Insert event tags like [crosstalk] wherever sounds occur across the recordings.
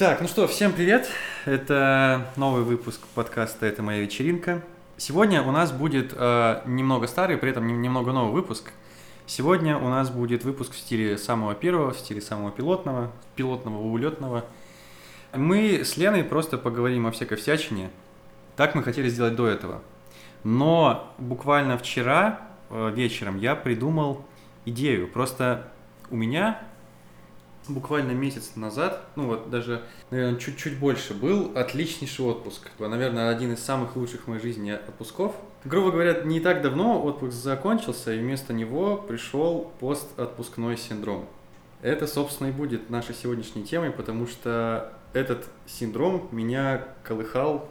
Так, ну что, всем привет. Это новый выпуск подкаста «Это моя вечеринка». Сегодня у нас будет э, немного старый, при этом немного новый выпуск. Сегодня у нас будет выпуск в стиле самого первого, в стиле самого пилотного, пилотного, улетного. Мы с Леной просто поговорим о всякой всячине. Так мы хотели сделать до этого. Но буквально вчера э, вечером я придумал идею. Просто у меня буквально месяц назад, ну вот даже, наверное, чуть-чуть больше, был отличнейший отпуск. Наверное, один из самых лучших в моей жизни отпусков. Грубо говоря, не так давно отпуск закончился, и вместо него пришел постотпускной синдром. Это, собственно, и будет нашей сегодняшней темой, потому что этот синдром меня колыхал,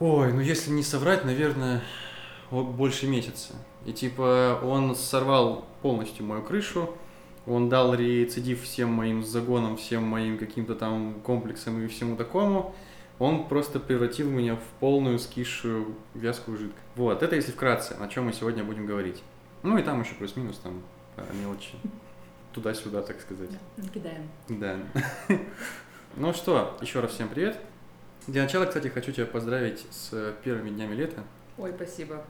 ой, ну если не соврать, наверное, больше месяца. И типа он сорвал полностью мою крышу, он дал рецидив всем моим загонам, всем моим каким-то там комплексам и всему такому. Он просто превратил меня в полную скисшую вязкую жидкость. Вот, это если вкратце, о чем мы сегодня будем говорить. Ну и там еще плюс-минус, там мелочи. Туда-сюда, так сказать. Накидаем. Да. [laughs] Ну что, еще раз всем привет. Для начала, кстати, хочу тебя поздравить с первыми днями лета. Ой, спасибо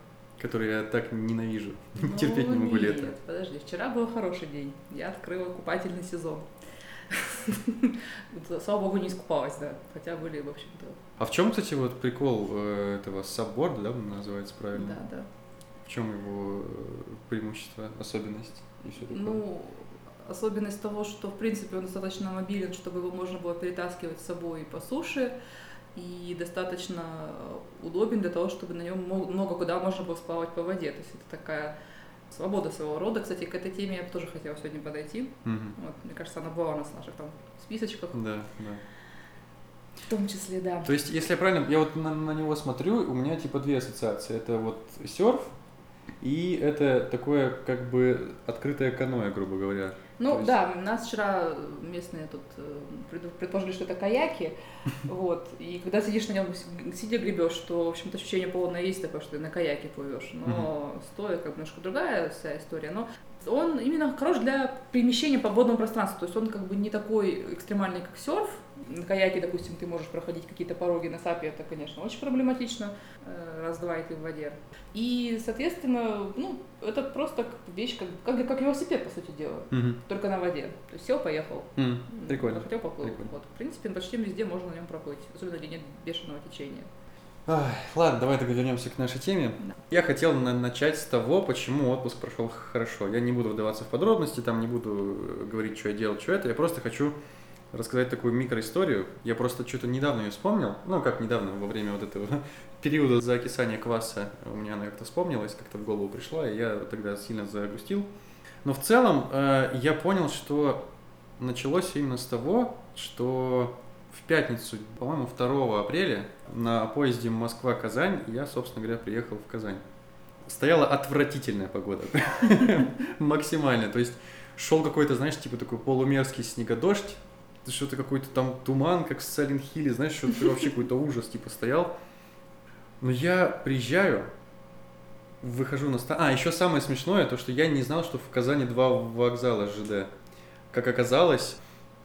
который я так ненавижу. [laughs] Ну, Терпеть не могу нет, лето. Подожди, вчера был хороший день. Я открыла купательный сезон. [laughs] Слава богу, не искупалась, да. Хотя были, в общем-то. А в чем, кстати, вот прикол э, этого сабборда, да, называется правильно? Да, да. В чем его э, преимущество, особенность и все такое? Ну, особенность того, что, в принципе, он достаточно мобилен, чтобы его можно было перетаскивать с собой по суше и достаточно удобен для того, чтобы на нем много куда можно было сплавать по воде. То есть это такая свобода своего рода. Кстати, к этой теме я бы тоже хотела сегодня подойти. Угу. Вот, мне кажется, она была у нас в наших там списочках. Да, да. В том числе, да. То есть, если я правильно, я вот на, на него смотрю, у меня типа две ассоциации. Это вот серф, и это такое как бы открытое каноэ, грубо говоря. Ну есть... да, нас вчера местные тут э, предположили, что это каяки, [laughs] вот, и когда сидишь на нем, сидя гребешь, что, в общем-то, ощущение полное есть такое, что ты на каяке плывешь, но стоя как немножко другая вся история, но он именно хорош для перемещения по водному пространству, то есть он как бы не такой экстремальный, как серф, на каяке, допустим, ты можешь проходить какие-то пороги на сапе, это, конечно, очень проблематично, э, раз-два и ты в воде. И, соответственно, ну, это просто вещь, как, как, как велосипед, по сути дела, угу. только на воде. То есть сел, поехал. Mm, прикольно. Хотел, поплыл. Прикольно. Вот. В принципе, почти везде можно на нем проплыть, особенно где нет бешеного течения. Ах, ладно, давай тогда вернемся к нашей теме. Да. Я хотел на- начать с того, почему отпуск прошел хорошо. Я не буду вдаваться в подробности, там не буду э, говорить, что я делал, что это. Я просто хочу рассказать такую микроисторию. Я просто что-то недавно ее вспомнил. Ну, как недавно, во время вот этого [laughs] периода закисания кваса у меня она как-то вспомнилась, как-то в голову пришла, и я тогда сильно загрустил. Но в целом э, я понял, что началось именно с того, что в пятницу, по-моему, 2 апреля на поезде Москва-Казань я, собственно говоря, приехал в Казань. Стояла отвратительная погода. [laughs] Максимально. То есть шел какой-то, знаешь, типа такой полумерзкий снегодождь, что-то какой-то там туман, как в Сален Хилле, знаешь, что-то вообще какой-то ужас, типа, стоял. Но я приезжаю, выхожу на станцию. А, еще самое смешное, то, что я не знал, что в Казани два вокзала ЖД. Как оказалось,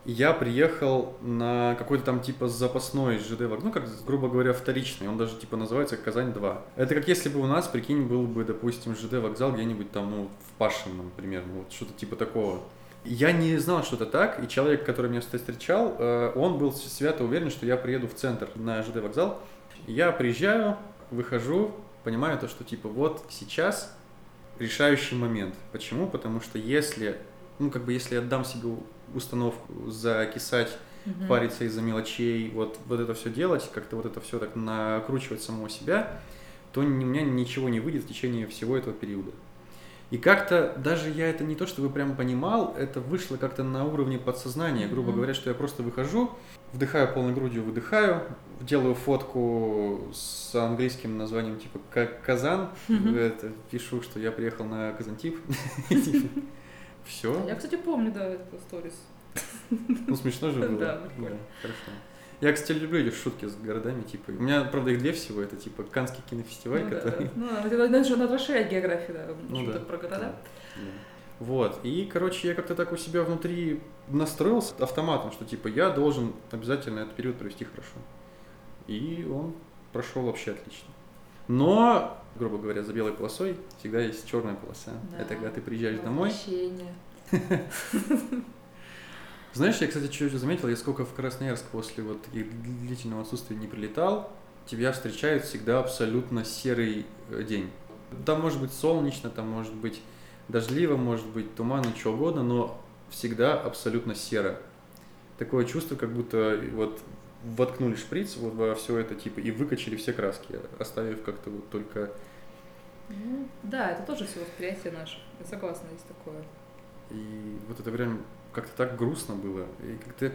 я приехал на какой-то там типа запасной ЖД вокзал, ну, как, грубо говоря, вторичный, он даже типа называется Казань-2. Это как если бы у нас, прикинь, был бы, допустим, ЖД вокзал где-нибудь там, ну, в Пашином, примерно, вот что-то типа такого. Я не знал, что это так, и человек, который меня встречал, э, он был свято уверен, что я приеду в центр на ЖД вокзал. Я приезжаю, выхожу, понимаю то, что типа вот сейчас решающий момент. Почему? Потому что если, ну как бы если я отдам себе установку закисать, угу. париться из-за мелочей, вот, вот это все делать, как-то вот это все так накручивать самого себя, то у меня ничего не выйдет в течение всего этого периода. И как-то даже я это не то, чтобы прям понимал, это вышло как-то на уровне подсознания, грубо mm-hmm. говоря, что я просто выхожу, вдыхаю полной грудью, выдыхаю, делаю фотку с английским названием типа Казан, mm-hmm. это, пишу, что я приехал на Казантип. [laughs] Все. Я, кстати, помню, да, это сторис. Ну, смешно же было. Да, прикольно. Хорошо. Я, кстати, люблю эти шутки с городами, типа. У меня, правда, их две всего. Это типа Канский кинофестиваль, ну, который. Да. Ну, это даже надо расширять географию, да, ну, да. про города. Да. Вот. И, короче, я как-то так у себя внутри настроился автоматом, что типа я должен обязательно этот период провести хорошо. И он прошел вообще отлично. Но, грубо говоря, за белой полосой всегда есть черная полоса. Да. Это когда ты приезжаешь домой. Возвращение. [laughs] Знаешь, я, кстати, что заметил, я сколько в Красноярск после вот таких длительного отсутствия не прилетал, тебя встречает всегда абсолютно серый э, день. Там может быть солнечно, там может быть дождливо, может быть туманно, что угодно, но всегда абсолютно серо. Такое чувство, как будто вот воткнули шприц вот во все это типа и выкачали все краски, оставив как-то вот только Ну, да, это тоже все восприятие наше. Я согласна, есть такое. И вот это время как-то так грустно было. И как-то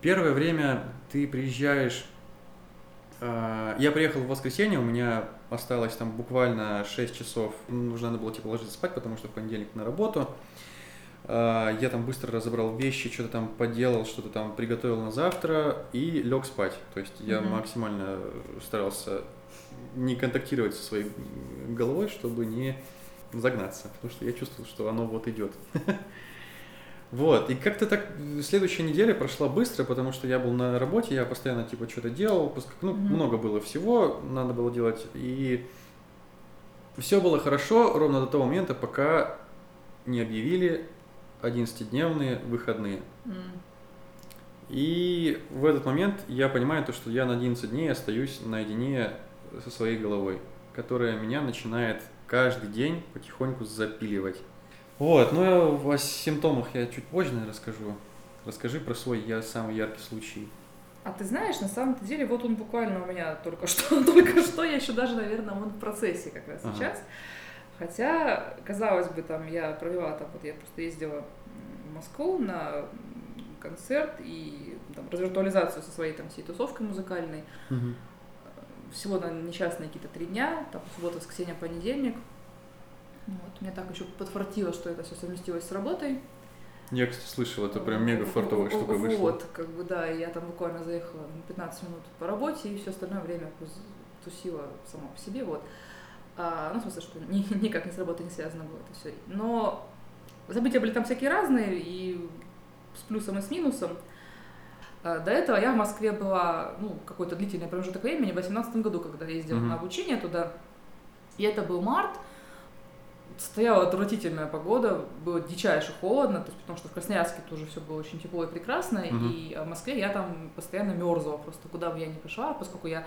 первое время ты приезжаешь... а, Я приехал в воскресенье, у меня осталось там буквально 6 часов. Нужно надо было типа ложиться спать, потому что в понедельник на работу. А, Я там быстро разобрал вещи, что-то там поделал, что-то там приготовил на завтра и лег спать. То есть я Мгм. максимально старался не контактировать со своей головой, чтобы не загнаться, потому что я чувствовал, что оно вот идет. [laughs] Вот, и как-то так следующая неделя прошла быстро, потому что я был на работе, я постоянно типа что-то делал, ну, Мгм. много было всего, надо было делать, и все было хорошо ровно до того момента, пока не объявили 11-дневные выходные. М. И в этот момент я понимаю то, что я на 11 дней остаюсь наедине со своей головой, которая меня начинает каждый день потихоньку запиливать. Вот, ну о симптомах я чуть позже наверное, расскажу. Расскажи про свой я самый яркий случай. А ты знаешь, на самом-то деле, вот он буквально у меня только [laughs] что, только что, я еще даже, наверное, он в процессе как раз Ага. сейчас. Хотя, казалось бы, там я провела, там вот я просто ездила в Москву на концерт и там, развиртуализацию со своей там всей тусовкой музыкальной. Всего на несчастные какие-то три дня, там суббота, воскресенье, понедельник. Вот. Мне так еще подфартило, что это все совместилось с работой. Я, кстати, слышал, это прям мега фартовая штука вышла. Вот, как бы, да, я там буквально заехала на 15 минут по работе, и все остальное время тусила сама по себе, вот. А, ну, в смысле, что ни- [laughs] никак не с работой не связано было это все. Но события были там всякие разные, и с плюсом и с минусом. А, До этого я в Москве была, ну, какой-то длительный промежуток времени, в 2018 году, когда я ездила Мгм. на обучение туда. И это был март, стояла отвратительная погода, было дичайше холодно, то есть, потому что в Красноярске тоже все было очень тепло и прекрасно, Мгм. и а в Москве я там постоянно мерзла просто, куда бы я ни пошла, поскольку я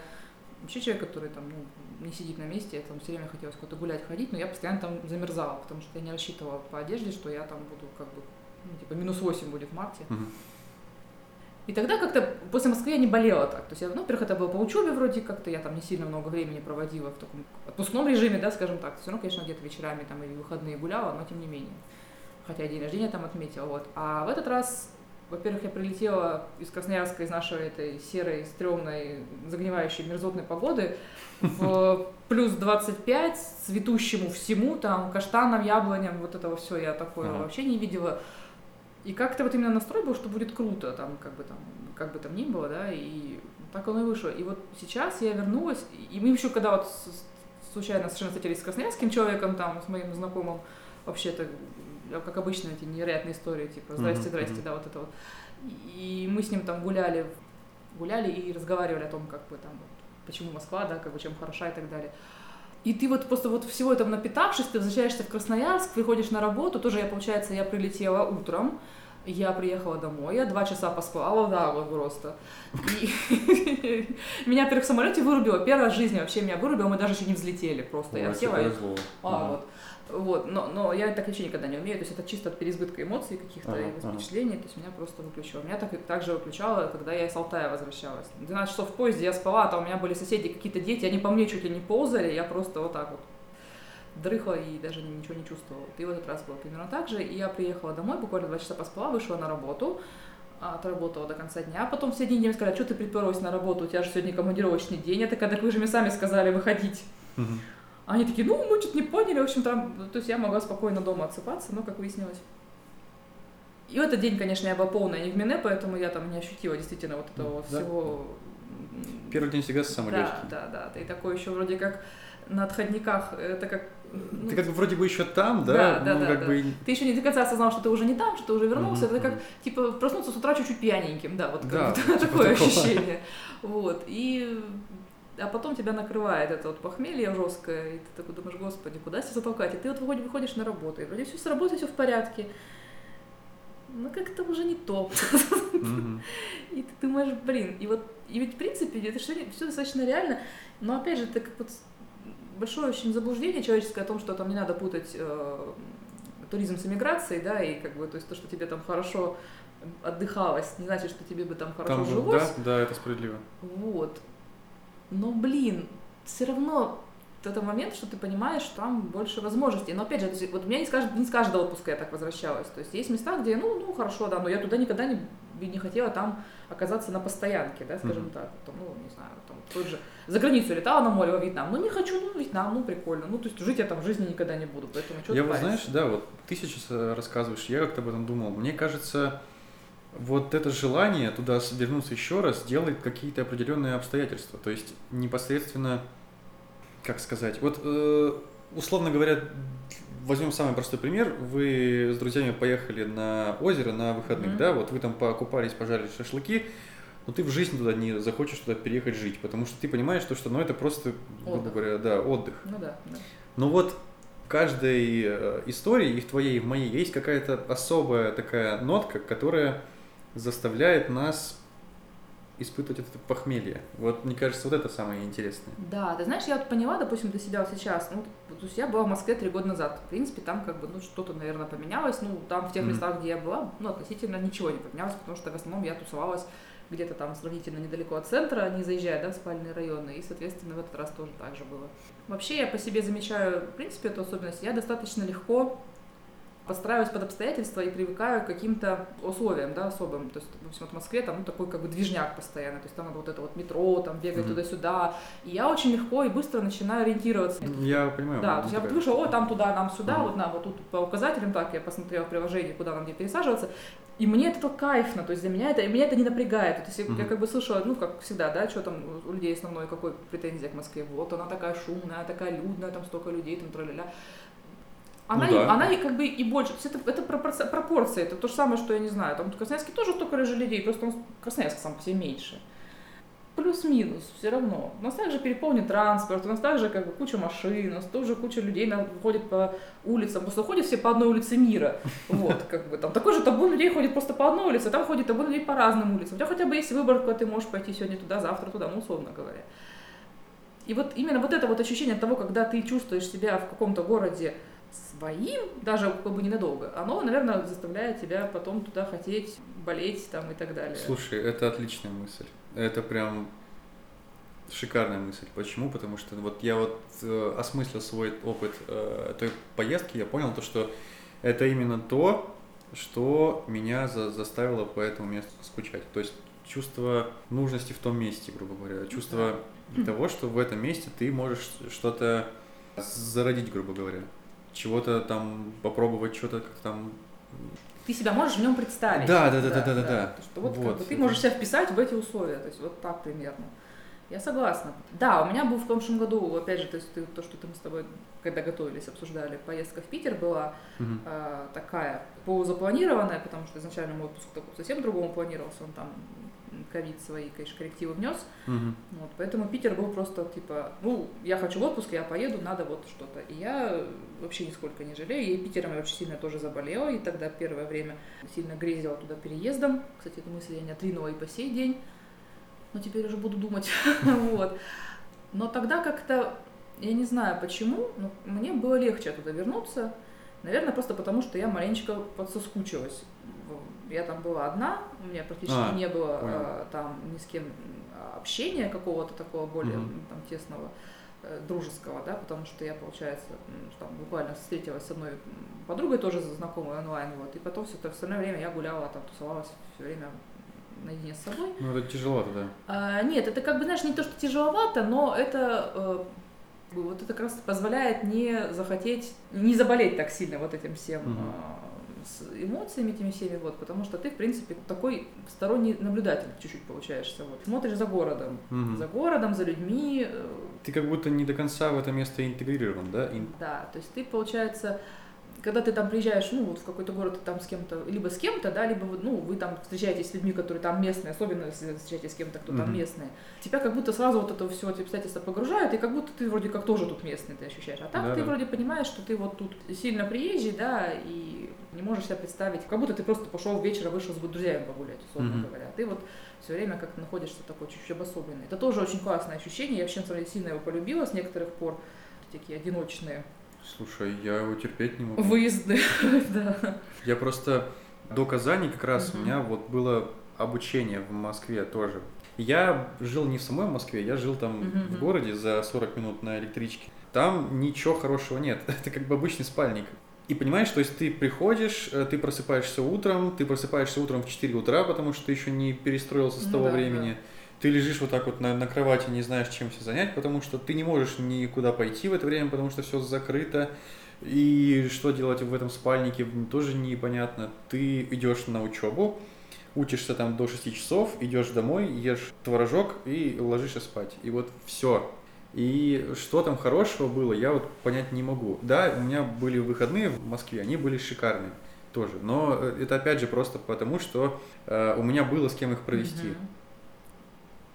вообще человек, который там ну, не сидит на месте, я там все время хотелось куда-то гулять, ходить, но я постоянно там замерзала, потому что я не рассчитывала по одежде, что я там буду как бы, ну, типа, минус 8 будет в марте. Мгм. И тогда как-то после Москвы я не болела так. То есть, я, ну, во-первых, это было по учебе вроде как-то, я там не сильно много времени проводила в таком отпускном режиме, да, скажем так. Все равно, конечно, где-то вечерами там или выходные гуляла, но тем не менее. Хотя день рождения там отметила, вот. А в этот раз, во-первых, я прилетела из Красноярска, из нашей этой серой, стрёмной, загнивающей мерзотной погоды в плюс 25, цветущему всему, там, каштанам, яблоням, вот этого все я такое Ага. вообще не видела. И как-то вот именно настрой был, что будет круто, там, как бы там, как бы там ни было, да, и так оно и вышло. И вот сейчас я вернулась, и мы еще когда вот случайно совершенно встретились с красноярским человеком, там, с моим знакомым, вообще-то, э, как обычно, эти невероятные истории, типа, здрасте, здрасте, мгм. да, вот это вот. И мы с ним там гуляли, гуляли и разговаривали о том, как бы там, почему Москва, да, как бы чем хороша и так далее. И ты вот просто вот всего этого напитавшись, ты возвращаешься в Красноярск, приходишь на работу, тоже я, получается, я прилетела утром, я приехала домой, я два часа поспала, да, вот просто. И [laughs] меня, во-первых, в самолете вырубило, первый раз в жизни вообще меня вырубило, мы даже еще не взлетели просто. Я Ой, тебе села и а, Ага. вот. Вот, но, но я так вообще никогда не умею, то есть это чисто от переизбытка эмоций каких-то Ага, и ага. впечатлений, то есть меня просто выключило. Меня так, так же выключало, когда я из Алтая возвращалась. 12 часов в поезде я спала, там у меня были соседи, какие-то дети, они по мне чуть ли не ползали, я просто вот так вот дрыхла и даже ничего не чувствовала. И в этот раз было примерно так же, и я приехала домой, буквально два часа поспала, вышла на работу, а, отработала до конца дня, а потом все дни мне сказали, что ты приперлась на работу, у тебя же сегодня командировочный день, я такая, так вы же мне сами сказали выходить. Мгм. Они такие, ну, мы что-то не поняли, в общем, там, то есть я могла спокойно дома отсыпаться, но, как выяснилось. И в этот день, конечно, я была полная не в мине, поэтому я там не ощутила действительно вот этого Да. всего Первый день всегда самый да, легкий. Да, да, ты такой еще вроде как на отходниках, это как... ну, Ты как бы вроде бы еще там, да? Да, да, ну, да, как да. бы... ты еще не до конца осознал, что ты уже не там, что ты уже вернулся. Мгм, Это как, типа, проснуться с утра чуть-чуть пьяненьким, да, вот Да, [laughs] типа такое такого. ощущение. Вот, и... А потом тебя накрывает это вот похмелье жесткое, и ты такой думаешь, господи, куда себя затолкать? И ты вот вроде выходишь на работу, и вроде все с работы, все в порядке. Но как-то уже не то. [laughs] И ты думаешь, блин, и вот, и ведь в принципе это все, достаточно реально, но опять же, это как вот большое очень заблуждение человеческое о том, что там не надо путать э, туризм с эмиграцией, да, и как бы, то есть то, что тебе там хорошо отдыхалось, не значит, что тебе бы там хорошо Там жилось. да, да, это справедливо. Вот. Но, блин, все равно это момент, что ты понимаешь, что там больше возможностей. Но опять же, есть, вот у меня не с, кажд- не с каждого отпуска я так возвращалась. То есть есть места, где, ну, ну хорошо, да, но я туда никогда не, не хотела там оказаться на постоянке, да, скажем Мгм. так. Там, ну, не знаю, тот же за границу летала на море во Вьетнам. Ну, не хочу, ну, Вьетнам, ну, прикольно. Ну, то есть жить я там в жизни никогда не буду, поэтому что Я вот, знаешь, да, вот ты сейчас э, рассказываешь, я как-то об этом думал. Мне кажется, вот это желание туда вернуться еще раз делает какие-то определенные обстоятельства. То есть непосредственно, как сказать, вот э, условно говоря, возьмем самый простой пример. Вы с друзьями поехали на озеро на выходных, Мгм. да, вот вы там покупались, пожарили шашлыки, но ты в жизни туда не захочешь туда переехать жить, потому что ты понимаешь, что, что ну, это просто, грубо Отдых. говоря, да, отдых. Ну да, да. Но вот в каждой э, истории, и в твоей, и в моей, есть какая-то особая такая нотка, которая заставляет нас испытывать это похмелье. Вот мне кажется, вот это самое интересное. Да, ты знаешь, я вот поняла, допустим, для себя вот сейчас, ну, то есть я была в Москве три года назад, в принципе, там как бы, ну, что-то, наверное, поменялось, ну, там в тех местах, где я была, ну, относительно ничего не поменялось, потому что в основном я тусовалась где-то там сравнительно недалеко от центра, не заезжая, да, в спальные районы, и, соответственно, в этот раз тоже так же было. Вообще, я по себе замечаю, в принципе, эту особенность, я достаточно легко подстраиваюсь под обстоятельства и привыкаю к каким-то условиям, да, особым. То есть, допустим, вот в Москве там ну, такой как бы движняк постоянно, то есть там надо вот это вот метро, там бегать Мгм. туда-сюда. И я очень легко и быстро начинаю ориентироваться. Я понимаю. Да, то есть я вот вышла, о, там туда, нам сюда, Мгм. вот нам вот тут по указателям так, я посмотрела в приложении, куда нам где пересаживаться. И мне это кайфно, то есть для меня это, меня это не напрягает. То есть я- я как бы слышала, ну, как всегда, да, что там у людей основной, какой претензия к Москве. Вот она такая шумная, такая людная, там столько людей, там тра-ля-ля. Она, Ну да. она и как бы и больше. То есть это, это пропорция, пропорция, это то же самое, что я не знаю. Там в Красноярске тоже столько же людей, просто он, Красноярск сам по себе меньше. Плюс-минус, все равно. У нас также переполнен транспорт, у нас также как бы куча машин, у нас тоже куча людей ходит по улицам, просто ходят все по одной улице мира. [laughs] Вот, как бы там такой же табун людей ходит просто по одной улице, там ходит табун людей по разным улицам. У тебя хотя бы есть выбор, куда ты можешь пойти сегодня туда, завтра туда, ну, условно говоря. И вот именно вот это вот ощущение того, когда ты чувствуешь себя в каком-то городе своим, даже как бы ненадолго, оно, наверное, заставляет тебя потом туда хотеть, болеть там и так далее. Слушай, это отличная мысль. Это прям шикарная мысль. Почему? Потому что вот я вот э, осмыслил свой опыт э, той поездки, я понял то, что это именно то, что меня за- заставило по этому месту скучать. То есть чувство нужности в том месте, грубо говоря, чувство того, что в этом месте ты можешь что-то зародить, грубо говоря, чего-то там попробовать, что-то как там Ты себя можешь в нем представить. Да, да, да, да, да, да, да. То, что вот, как Вот, бы ты можешь себя вписать в эти условия, то есть вот так примерно. Я согласна. Да, у меня был в прошлом году, опять же, то есть ты- то, что ты мы с тобой, когда готовились, обсуждали, поездка в Питер была Мгм. э, такая полузапланированная, потому что изначально мой отпуск такой совсем другому планировался, он там ковид свои, конечно, коррективы внес. Мгм. Вот, поэтому Питер был просто типа, ну, я хочу в отпуск, я поеду, надо вот что-то. И я вообще нисколько не жалею. И Питером я очень сильно тоже заболела, и тогда первое время сильно грезила туда переездом. Кстати, эту мысль я не отринула и по сей день. Но теперь уже буду думать. [laughs] вот. Но тогда как-то, я не знаю почему, но мне было легче туда вернуться. Наверное, просто потому, что я маленечко подсоскучилась. Я там была одна, у меня практически А, не было понял. э, там ни с кем м, общения какого-то такого более м, там, тесного, э, дружеского, да, потому что я, получается, там буквально встретилась с одной подругой, тоже знакомой онлайн, вот, и потом все это остальное время я гуляла, там, тусовалась все время наедине с собой. Ну, это тяжело тогда. А, нет, это как бы, знаешь, не то, что тяжеловато, но это э, вот это как раз позволяет не захотеть, не заболеть так сильно вот этим всем Мгм. С эмоциями этими всеми, вот, потому что ты, в принципе, такой сторонний наблюдатель чуть-чуть получаешься, вот. Смотришь за городом, Мгм. за городом, за людьми, э, Ты как будто не до конца в это место интегрирован, да? Ин- да, то есть ты, получается, когда ты там приезжаешь, ну, вот в какой-то город, ты там с кем-то, либо с кем-то, да, либо, ну, вы там встречаетесь с людьми, которые там местные, особенно если встречаетесь с кем-то, кто там Мгм. местный, тебя как будто сразу вот это все эти обстоятельства погружают, и как будто ты вроде как тоже тут местный, ты ощущаешь. А так ты Да-да. вроде понимаешь, что ты вот тут сильно приезжий, да, и не можешь себя представить, как будто ты просто пошел вечером, вышел с друзьями погулять, условно Мгм. говоря. Ты вот все время как находишься такой чуть-чуть обособленный. Это тоже очень классное ощущение, я вообще сильно его полюбила с некоторых пор, такие одиночные Слушай, я его терпеть не могу. выезды, [laughs] да. Я просто до Казани как раз у меня вот было обучение в Москве тоже. Я жил не в самой Москве, я жил там в городе за 40 минут на электричке. Там ничего хорошего нет. [laughs] Это как бы обычный спальник. И понимаешь, то есть ты приходишь, э, ты просыпаешься утром, ты просыпаешься утром в 4 утра, потому что ты еще не перестроился с Ну того да, времени. Ты лежишь вот так вот на, на кровати, не знаешь, чем себя занять, потому что ты не можешь никуда пойти в это время, потому что все закрыто. И что делать в этом спальнике тоже непонятно. Ты идешь на учебу, учишься там до 6 часов, идешь домой, ешь творожок и ложишься спать. И вот все. И что там хорошего было, я вот понять не могу. Да, у меня были выходные в Москве, они были шикарные тоже. Но э, это опять же просто потому, что э, у меня было с кем их провести. Мгм.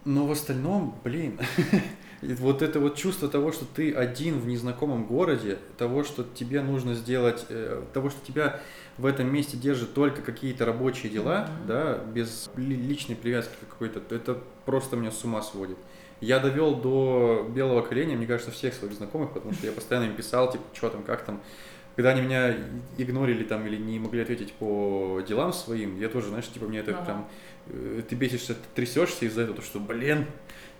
Но в остальном, блин, [laughs] вот это вот чувство того, что ты один в незнакомом городе, того, что тебе нужно сделать, э, того, что тебя в этом месте держат только какие-то рабочие дела, Мгм. да, без ли- личной привязки какой-то, это просто меня с ума сводит. Я довел до белого коленя, мне кажется, всех своих знакомых, потому что я постоянно им писал, типа, что там, как там. Когда они меня игнорили там или не могли ответить по делам своим, я тоже, знаешь, типа, мне это Ага. там э, ты бесишься, ты трясешься из-за этого, что, блин,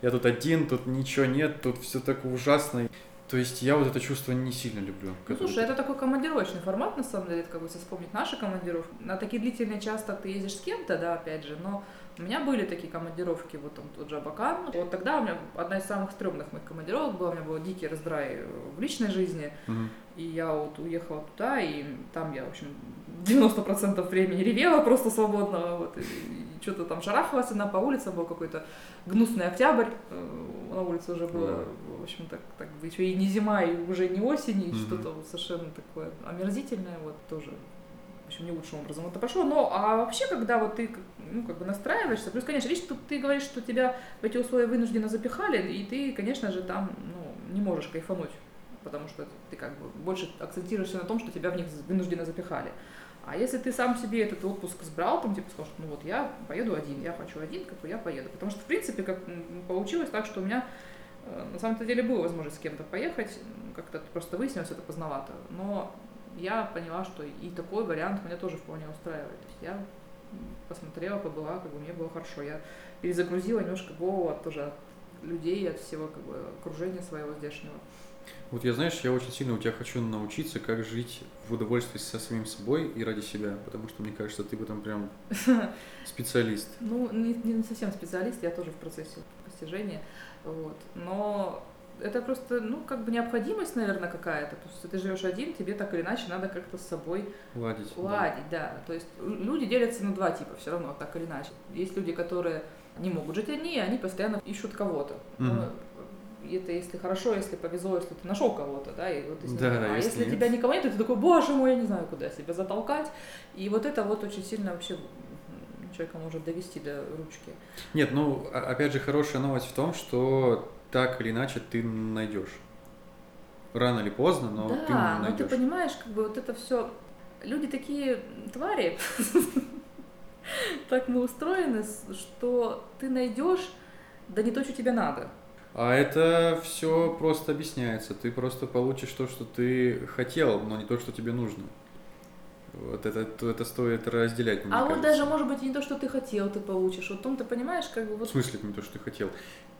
я тут один, тут ничего нет, тут все так ужасно. То есть я вот это чувство не сильно люблю. Ну, слушай, это такой командировочный формат, на самом деле, это как бы если вспомнить наши командировки. На такие длительные часто ты ездишь с кем-то, да, опять же, но у меня были такие командировки, вот там тот же Абакан. Вот тогда у меня одна из самых стрёмных моих командировок была, у меня был дикий раздрай в личной жизни, Мгм. И я вот уехала туда, и там я, в общем, 90% времени ревела просто свободно, вот, и, что-то там шарахалась она по улицам, был какой-то гнусный октябрь, э, на улице уже было, в общем, так, так еще и не зима, и уже не осень, и Мгм. что-то вот совершенно такое омерзительное, вот тоже в общем, не лучшим образом это прошло. Но а вообще, когда вот ты ну, как бы настраиваешься, плюс, конечно, видишь, тут ты говоришь, что тебя в эти условия вынужденно запихали, и ты, конечно же, там ну, не можешь кайфануть, потому что ты как бы больше акцентируешься на том, что тебя в них вынужденно запихали. А если ты сам себе этот отпуск сбрал, там, типа, сказал, что ну вот я поеду один, я хочу один, как бы я поеду. Потому что, в принципе, как получилось так, что у меня э, на самом-то деле была возможность с кем-то поехать, как-то просто выяснилось это поздновато. Но я поняла, что и такой вариант меня тоже вполне устраивает. То есть я посмотрела, побыла, как бы мне было хорошо. Я перезагрузила немножко голову от тоже людей, от всего как бы окружения своего здешнего. Вот я, знаешь, я очень сильно у тебя хочу научиться, как жить в удовольствии со самим собой и ради себя, потому что мне кажется, ты в этом прям [laughs] специалист. Ну, не, не совсем специалист, я тоже в процессе постижения. Вот. Но это просто, ну, как бы необходимость, наверное, какая-то. Потому что ты живешь один, тебе так или иначе надо как-то с собой Ладить. да. ладить, да. То есть люди делятся на два типа все равно, так или иначе. Есть люди, которые не могут жить одни, и они постоянно ищут кого-то. Мгм. Это если хорошо, если повезло, если ты нашел кого-то, да, и вот ним- Да, а если если, нет. тебя никого нет, то ты такой, боже мой, я не знаю, куда себя затолкать. И вот это вот очень сильно вообще человека может довести до ручки. Нет, ну, опять же, хорошая новость в том, что так или иначе ты найдешь. Рано или поздно, но ты да, но ты найдешь. понимаешь, как бы вот это все. Люди такие твари. [laughs] Так мы устроены, что ты найдешь, да не то, что тебе надо. А это все просто объясняется. Ты просто получишь то, что ты хотел, но не то, что тебе нужно. Вот это, то- это стоит разделять, мне а вот кажется. даже, может быть, не то, что ты хотел, ты получишь. Вот том ты понимаешь, как бы В вот смысле, не то, что ты хотел.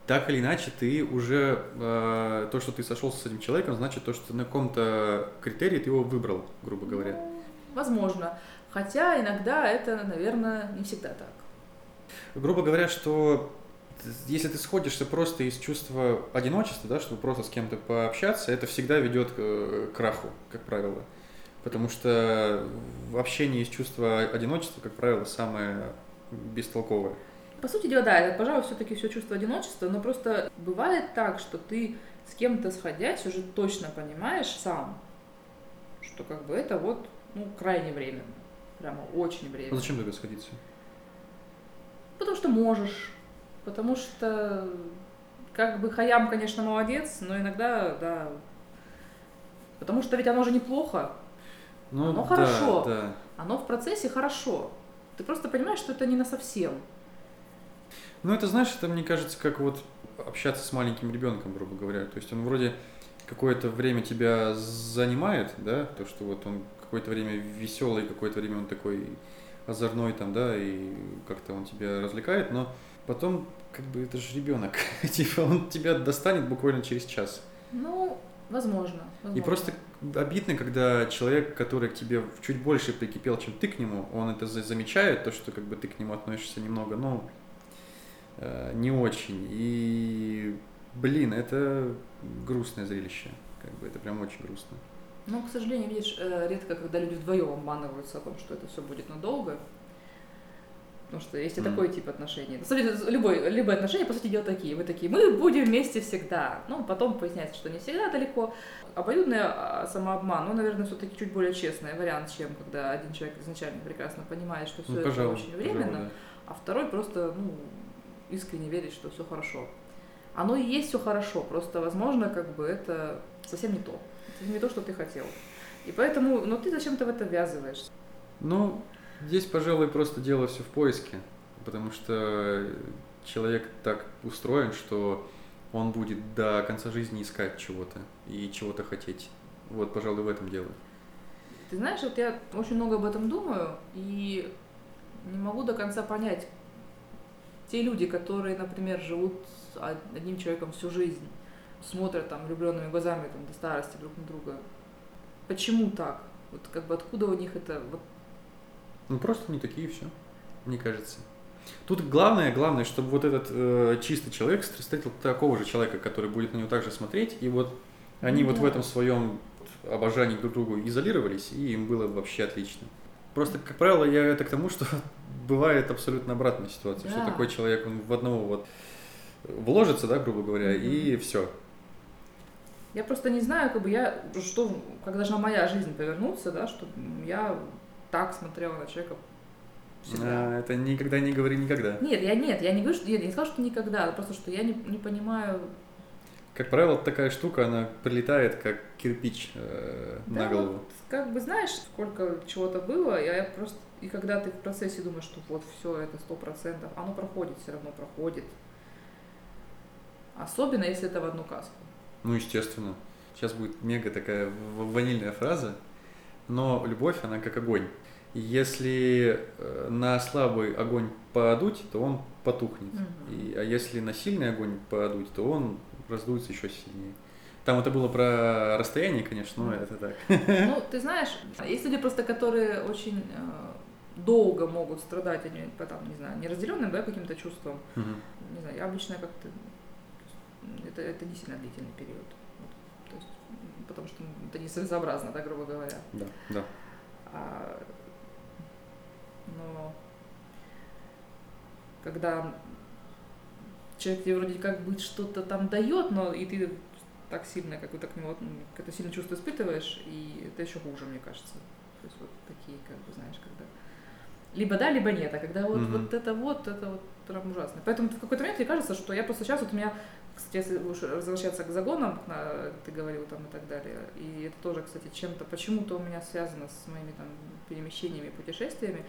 Так или иначе, ты уже э, то, что ты сошелся с этим человеком, значит то, что на каком-то критерии ты его выбрал, грубо говоря. ну, возможно. Хотя иногда это, наверное, не всегда так. Грубо говоря, что если ты сходишься просто из чувства одиночества, да, чтобы просто с кем-то пообщаться, это всегда ведет к, э, к краху, как правило. Потому что в общении есть чувство одиночества, как правило, самое бестолковое. По сути дела, да, это, пожалуй, все-таки все чувство одиночества, но просто бывает так, что ты с кем-то сходясь уже точно понимаешь сам, что как бы это вот, ну, крайне временно. Прямо очень временно. А зачем тогда сходиться? Потому что можешь. Потому что, как бы, Хаям, конечно, молодец, но иногда, да. Потому что ведь оно же неплохо. Ну, Оно да, хорошо. Да. Оно в процессе хорошо. Ты просто понимаешь, что это не на совсем. Ну, это, знаешь, это, мне кажется, как вот общаться с маленьким ребенком, грубо говоря. То есть он вроде какое-то время тебя занимает, да, то, что вот он какое-то время веселый, какое-то время он такой озорной там, да, и как-то он тебя развлекает, но потом, как бы, это же ребенок, [laughs] типа, он тебя достанет буквально через час. Ну, возможно. И возможно. просто обидно, когда человек, который к тебе чуть больше прикипел, чем ты к нему, он это за- замечает, то, что как бы ты к нему относишься немного, ну, э, не очень. И, блин, это грустное зрелище. Как бы это прям очень грустно. Но, к сожалению, видишь, э, редко, когда люди вдвоем обманываются о том, что это все будет надолго. Потому что есть и Мгм. такой тип отношений. На самом деле, любой, любые отношения, по сути дела, такие. Вы такие, мы будем вместе всегда. Ну, потом поясняется, что не всегда далеко. Обоюдный а, самообман, ну, наверное, все-таки чуть более честный вариант, чем когда один человек изначально прекрасно понимает, что все Ну, это пожалуй, очень пожалуй, временно, да. а второй просто, ну, искренне верит, что все хорошо. Оно и есть все хорошо, просто, возможно, как бы это совсем не то. Это не то, что ты хотел. И поэтому, но ты зачем-то в это ввязываешься. Ну, здесь, пожалуй, просто дело все в поиске, потому что человек так устроен, что он будет до конца жизни искать чего-то и чего-то хотеть. Вот, пожалуй, в этом дело. Ты знаешь, вот я очень много об этом думаю и не могу до конца понять. Те люди, которые, например, живут одним человеком всю жизнь, смотрят там влюбленными глазами там, до старости друг на друга, почему так? Вот как бы откуда у них это вот Ну, просто не такие все, мне кажется. Тут главное, главное, чтобы вот этот э, чистый человек встретил такого же человека, который будет на него также смотреть, и вот они Ну вот в да. этом своем обожании друг другу изолировались, и им было вообще отлично. Просто, как правило, я это к тому, что [laughs] бывает абсолютно обратная ситуация, что Да. такой человек он в одного вот вложится, да, грубо говоря, Мгм. и все. Я просто не знаю, как бы я, что, как должна моя жизнь повернуться, да, чтобы я так смотрела на человека всегда. это никогда не говори никогда. Нет, я нет, я не говорю, что я не сказала, что никогда, а просто что я не, не понимаю. Как правило, такая штука, она прилетает как кирпич э, Да, на голову. вот, как бы знаешь, сколько чего-то было, и я просто и когда ты в процессе думаешь, что вот все это сто процентов, оно проходит, все равно проходит. Особенно если это в одну каску. Ну, естественно. Сейчас будет мега такая ванильная фраза, но любовь, она как огонь. Если э, на слабый огонь подуть, то он потухнет. Мгм. И, а если на сильный огонь подуть, то он раздуется еще сильнее. Там это было про расстояние, конечно, но это так. Ну, [laughs] ты знаешь, есть люди просто, которые очень э, долго могут страдать, они, по, там, не знаю, неразделенным, да, каким-то чувством. Мгм. Не знаю, я обычно как-то... Это, это не сильно длительный период. Вот. То есть, потому что это несообразно, да, грубо говоря. Да, да. А, но когда человек тебе вроде как бы что-то там дает, но и ты так сильно, как то к нему, м, какое-то сильное чувство испытываешь, и это еще хуже, мне кажется. То есть вот такие, как бы, знаешь, когда либо да, либо нет, а когда вот, Мгм. вот это вот, это вот прям ужасно. Поэтому в какой-то момент мне кажется, что я просто сейчас вот у меня, кстати, если уж возвращаться к загонам, на- ты говорил там и так далее, и это тоже, кстати, чем-то почему-то у меня связано с моими там перемещениями, путешествиями,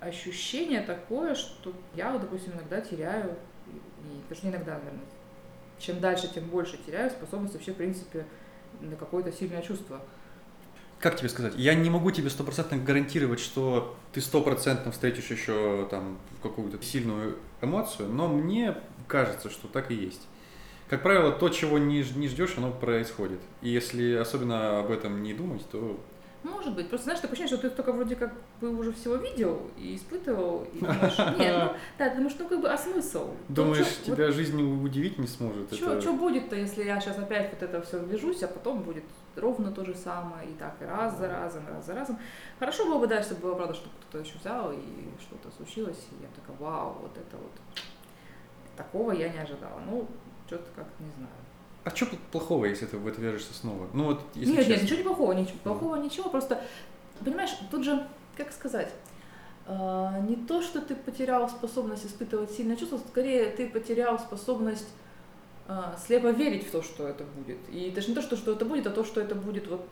ощущение такое, что я, вот, допустим, иногда теряю, и, даже не иногда, наверное, чем дальше, тем больше теряю способность вообще, в принципе, на какое-то сильное чувство. Как тебе сказать? Я не могу тебе стопроцентно гарантировать, что ты стопроцентно встретишь еще там какую-то сильную эмоцию, но мне кажется, что так и есть. Как правило, то, чего не, не ждешь, оно происходит. И если особенно об этом не думать, то Может быть. Просто знаешь, такое ощущение, что ты только вроде как бы уже всего видел и испытывал, и думаешь, нет, ну, [laughs] да, ты думаешь, ну как бы, а смысл? Думаешь, тебя жизнь удивить не сможет? Что это... будет-то, если я сейчас опять вот это все ввяжусь, а потом будет ровно то же самое, и так, и раз за разом, раз за разом. Хорошо было бы, да, чтобы было правда, чтобы кто-то еще взял, и что-то случилось, и я такая, вау, вот это вот. Такого я не ожидала. Ну, что-то как не знаю. А что плохого, если ты в это вяжешься снова? Ну вот, если нет, честно. нет, ничего не плохого, ничего плохого, ничего, просто, понимаешь, тут же, как сказать, э, не то, что ты потерял способность испытывать сильное чувство, скорее ты потерял способность э, слепо верить в то, что это будет. И даже не то, что, что это будет, а то, что это будет вот.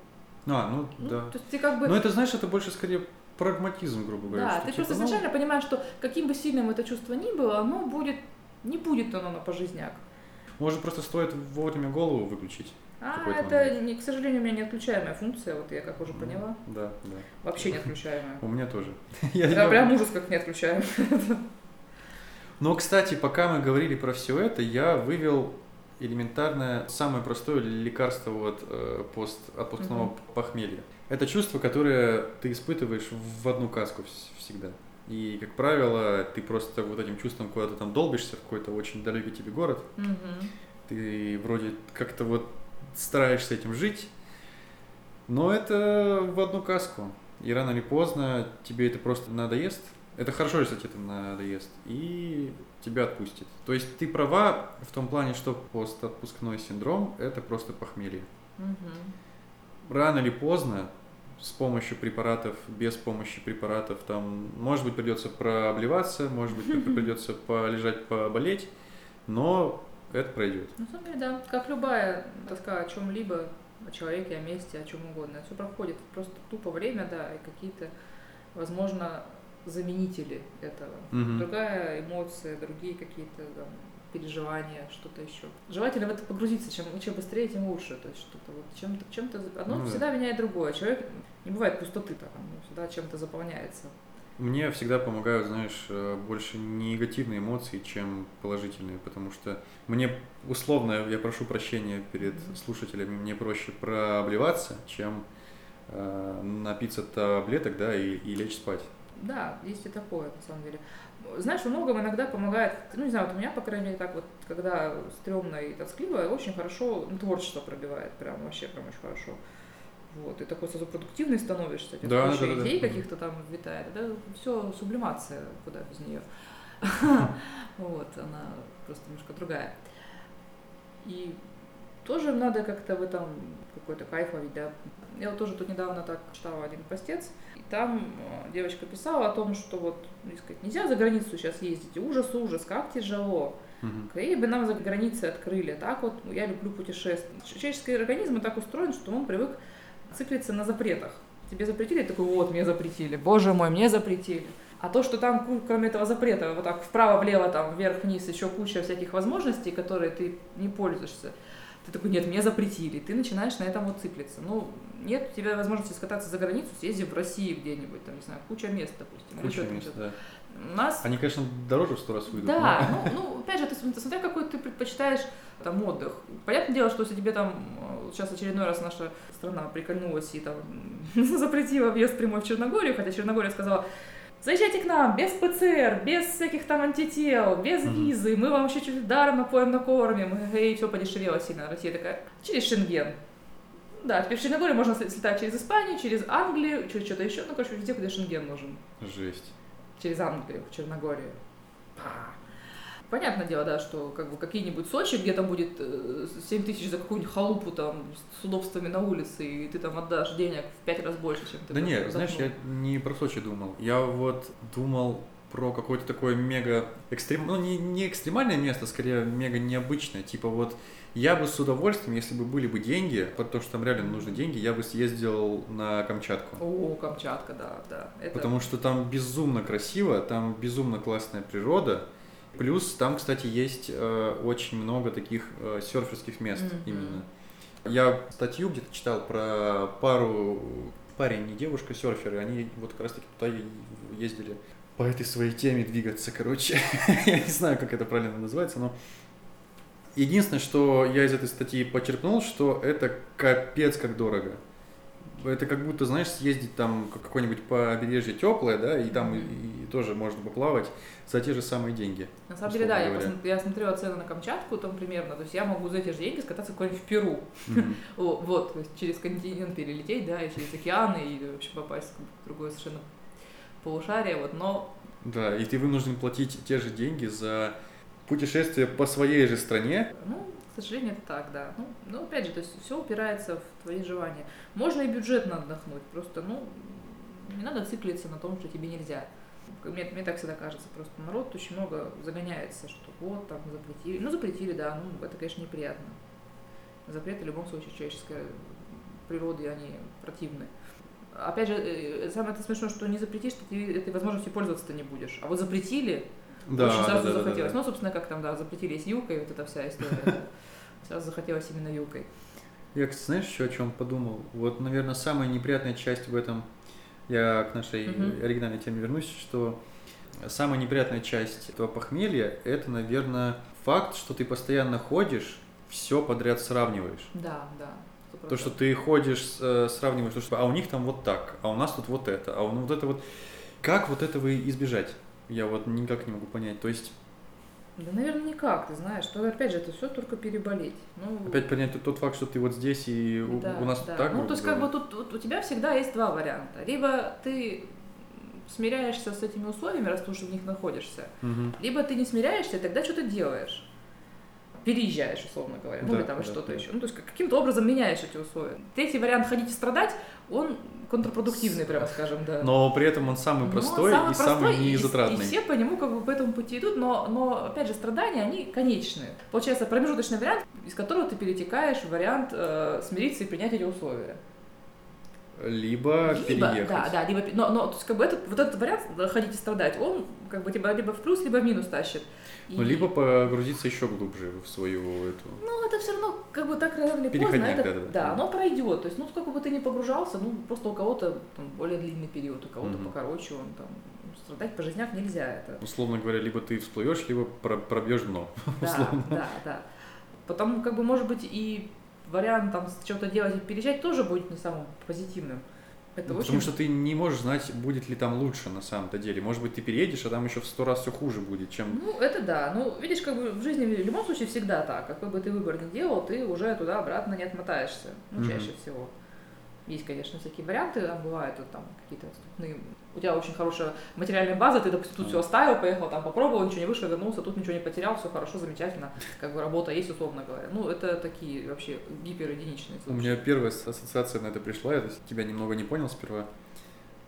А, ну, ну да. То есть ты как бы. Но это, знаешь, это больше скорее прагматизм, грубо говоря. Да, ты типа, просто ну... изначально понимаешь, что каким бы сильным это чувство ни было, оно будет, не будет оно на пожизняк. Может, просто стоит вовремя голову выключить? А, это, не, к сожалению, у меня не отключаемая функция, вот я как уже поняла. Да, да. Вообще не отключаемая. У меня тоже. [laughs] Я прям ужас как не отключаемая. Но, кстати, пока мы говорили про все это, я вывел элементарное, самое простое лекарство от э, пост, отпускного похмелья. Это чувство, которое ты испытываешь в одну каску всегда. И, как правило, ты просто вот этим чувством куда-то там долбишься в какой-то очень далекий тебе город. Угу. Ты вроде как-то вот стараешься этим жить, но это в одну каску. И рано или поздно тебе это просто надоест. Это хорошо, если тебе это надоест. И тебя отпустит. То есть ты права в том плане, что постотпускной синдром – это просто похмелье. Угу. Рано или поздно с помощью препаратов, без помощи препаратов, там, может быть, придется прообливаться, может быть, [laughs] придется полежать, поболеть, но это пройдет. На самом деле, да. Как любая тоска о чем-либо, о человеке, о месте, о чем угодно. Все проходит. Просто тупо время, да, и какие-то, возможно, заменители этого. Угу. Другая эмоция, другие какие-то там, переживания, что-то еще. Желательно в это погрузиться, чем, чем быстрее, тем лучше. То есть что-то вот чем-то, чем-то одно ну, всегда да. меняет другое. Человек не бывает пустоты там, всегда чем-то заполняется. Мне всегда помогают, знаешь, э, больше негативные эмоции, чем положительные, потому что мне условно, я прошу прощения перед слушателями, мне проще прообливаться, чем э, напиться таблеток, да, и, и лечь спать. Да, есть и такое, на самом деле. Знаешь, многом иногда помогает, ну, не знаю, вот у меня, по крайней мере, так вот, когда стрёмно и тоскливо, очень хорошо ну, творчество пробивает, прям вообще прям очень хорошо. Вот, и такой сразу продуктивный становишься, у да, да, да, идей да. каких-то там витает, да, все сублимация, куда без нее. [laughs] Вот, она просто немножко другая. И тоже надо как-то в этом какой-то кайф ловить, да. Я вот тоже тут недавно так читала один постец, и там э, девочка писала о том, что вот, ну, сказать, нельзя за границу сейчас ездить, ужас, ужас, как тяжело. Скорее бы нам за границы открыли. Так вот, я люблю путешествовать. Человеческий организм так устроен, что он привык циклиться на запретах. Тебе запретили, такой, вот, мне запретили, боже мой, мне запретили. А то, что там, кроме этого запрета, вот так вправо-влево, там, вверх-вниз, еще куча всяких возможностей, которые ты не пользуешься, ты такой, нет, мне запретили. Ты начинаешь на этом вот циклиться. Ну, нет у тебя возможности скататься за границу, съезди в России где-нибудь, там, не знаю, куча мест, допустим. Куча мест, да. У нас... Они, конечно, дороже в сто раз выйдут. Да, но... ну, ну, опять же, ты смотря какой ты предпочитаешь там отдых. Понятное дело, что если тебе там сейчас очередной раз наша страна прикольнулась и там [laughs] запретила въезд прямой в Черногорию, хотя Черногория сказала, Заезжайте к нам без ПЦР, без всяких там антител, без визы, мы вам еще чуть даром напоем, накормим, и все подешевело сильно. Россия такая, через Шенген. Да, теперь в Черногорию можно слетать через Испанию, через Англию, через что-то еще, ну, короче, везде, куда Шенген нужен. Жесть. Через Англию, в Черногорию. Па. Понятное дело, да, что как бы какие-нибудь Сочи, где там будет 7 э, тысяч за какую-нибудь халупу там с удобствами на улице, и ты там отдашь денег в 5 раз больше, чем ты Да нет, знаешь, я не про Сочи думал. Я вот думал про какое-то такое мега экстрем... ну не, не экстремальное место, скорее мега необычное. Типа вот я бы с удовольствием, если бы были бы деньги, потому что там реально нужны деньги, я бы съездил на Камчатку. О, Камчатка, да, да. Это... Потому что там безумно красиво, там безумно классная природа. Плюс там, кстати, есть э, очень много таких э, серферских мест mm-hmm. именно. Я статью где-то читал про пару парень и девушка серферы, они вот как раз таки туда ездили по этой своей теме двигаться, короче. [laughs] я не знаю, как это правильно называется, но единственное, что я из этой статьи почерпнул, что это капец как дорого. Это как будто, знаешь, съездить там к- какое-нибудь побережье теплое, да, и там и, и тоже можно поплавать за те же самые деньги. На самом деле, да, я, говоря. посмотр- я смотрела цены на Камчатку там примерно, то есть я могу за эти же деньги скататься куда-нибудь в Перу. [laughs] О, вот, то есть через континент перелететь, да, и через океаны, и вообще попасть в другое совершенно полушарие, вот, но Да, и ты вынужден платить те же деньги за путешествие по своей же стране. Ну, к сожалению, это так, да. Ну, ну, опять же, то есть все упирается в твои желания. Можно и бюджетно отдохнуть, просто, ну, не надо циклиться на том, что тебе нельзя. Мне, мне так всегда кажется, просто народ очень много загоняется, что вот там запретили. Ну, запретили, да, ну, это, конечно, неприятно. Запреты в любом случае человеческой природы, они противны. Опять же, э, самое это смешно, что не запретишь, ты этой возможностью пользоваться-то не будешь. А вот запретили, Да, очень да, сразу да, да, захотелось. да. Ну, собственно, как там, да, запретили с юкой, вот эта вся история. [laughs] Сразу захотелось именно юкой. Я, кстати, знаешь, еще о чем подумал? Вот, наверное, самая неприятная часть в этом, я к нашей оригинальной теме вернусь, что самая неприятная часть этого похмелья – это, наверное, факт, что ты постоянно ходишь, все подряд сравниваешь. Да, да. То, что ты ходишь, э, сравниваешь, то, что, а у них там вот так, а у нас тут вот это, а у- ну, вот это вот. Как вот этого избежать? Я вот никак не могу понять. То есть, Да, наверное, никак, ты знаешь. То, опять же, это все только переболеть. Ну, опять понять тот, факт, что ты вот здесь и у, да, у нас да. так. Ну, то есть, как бы тут вот у тебя всегда есть два варианта. Либо ты смиряешься с этими условиями, раз ты уже в них находишься, Мгм. либо ты не смиряешься, и тогда что-то делаешь. Переезжаешь, условно говоря, ну Да, или там да, что-то да. еще. Ну, то есть как- каким-то образом меняешь эти условия. Третий вариант ходить и страдать, он контрпродуктивный, прямо скажем, да. Но при этом он самый Но простой самый и самый простой, и- незатратный. И, все по нему как бы по этому пути идут, но, но опять же, страдания, они конечные. Получается промежуточный вариант, из которого ты перетекаешь в вариант э, смириться и принять эти условия. Либо, Либо, переехать. да, да, либо, но, но то есть, как бы этот, вот этот вариант э, ходить и страдать, он как бы тебя либо в плюс, либо в минус тащит. И- Ну, либо погрузиться еще глубже в свою эту. Ну, это все равно, как бы так рано или поздно, это, да-да-да. да, оно пройдет. То есть, ну, сколько бы ты ни погружался, ну, просто у кого-то там, более длинный период, у кого-то Мгм. покороче, он там страдать по жизнях нельзя. Это Условно говоря, либо ты всплывешь, либо про- пробьешь дно. Да, условно. да, да. Потому, как бы, может быть, и вариант там что-то делать и переезжать тоже будет не самым позитивным. Это Ну, очень... Потому что ты не можешь знать, будет ли там лучше на самом-то деле. Может быть, ты переедешь, а там еще в сто раз все хуже будет, чем... Ну, это да. Ну, видишь, как бы в жизни в любом случае всегда так. Какой бы ты выбор ни делал, ты уже туда-обратно не отмотаешься. Ну, чаще всего. Есть, конечно, всякие варианты, там бывают там какие-то отступные. У тебя очень хорошая материальная база, ты, допустим, тут все оставил, поехал, там попробовал, ничего не вышло, вернулся, тут ничего не потерял, все хорошо, замечательно, как бы работа есть, условно говоря. Ну, это такие вообще гиперединичные У случаи. меня первая ас- ассоциация на это пришла, я тебя немного не понял сперва.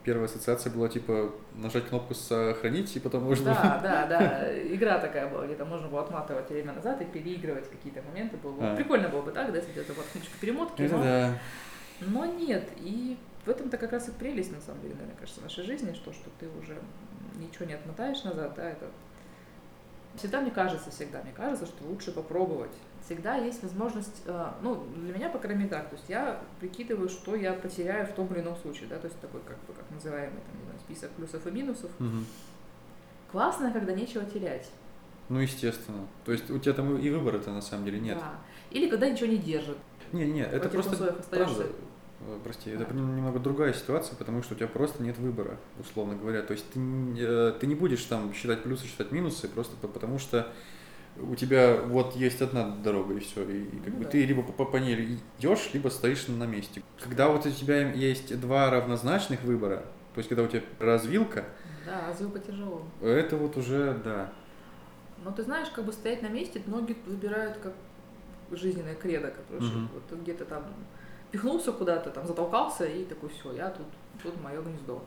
Первая ассоциация была типа нажать кнопку сохранить, и потом можно... Да, [laughs] да, да. Игра такая была, где-то можно было отматывать время назад и переигрывать какие-то моменты. Было. бы- А. Прикольно было бы так, да, если где-то вот кнопочка перемотки. Это но, да. Но нет. И в этом-то как раз и прелесть, на самом деле, мне кажется, нашей жизни, что, что ты уже ничего не отмотаешь назад, да, это Всегда мне кажется, всегда мне кажется, что лучше попробовать. Всегда есть возможность, э, ну, для меня, по крайней мере, так, то есть я прикидываю, что я потеряю в том или ином случае, да, то есть такой, как бы, как называемый, там, не знаю, список плюсов и минусов. Мгм. Классно, когда нечего терять. Ну, естественно. То есть у тебя там и выбора-то на самом деле нет. Да. Или когда ничего не держит. Не, не, это просто правда, э, прости, это немного другая ситуация, потому что у тебя просто нет выбора, условно говоря. То есть ты, э, ты не будешь там считать плюсы, считать минусы, просто по- потому что у тебя вот есть одна дорога и все, и, и как Ну бы да. ты либо по, по ней идешь, либо стоишь на месте. Когда вот у тебя есть два равнозначных выбора, то есть когда у тебя развилка, Да, развилка тяжело. это вот уже да. Но ты знаешь, как бы стоять на месте многие выбирают как жизненное кредо, короче. Мгм. Вот ты где-то там пихнулся куда-то, там затолкался и такой, все, я тут, тут мое гнездо.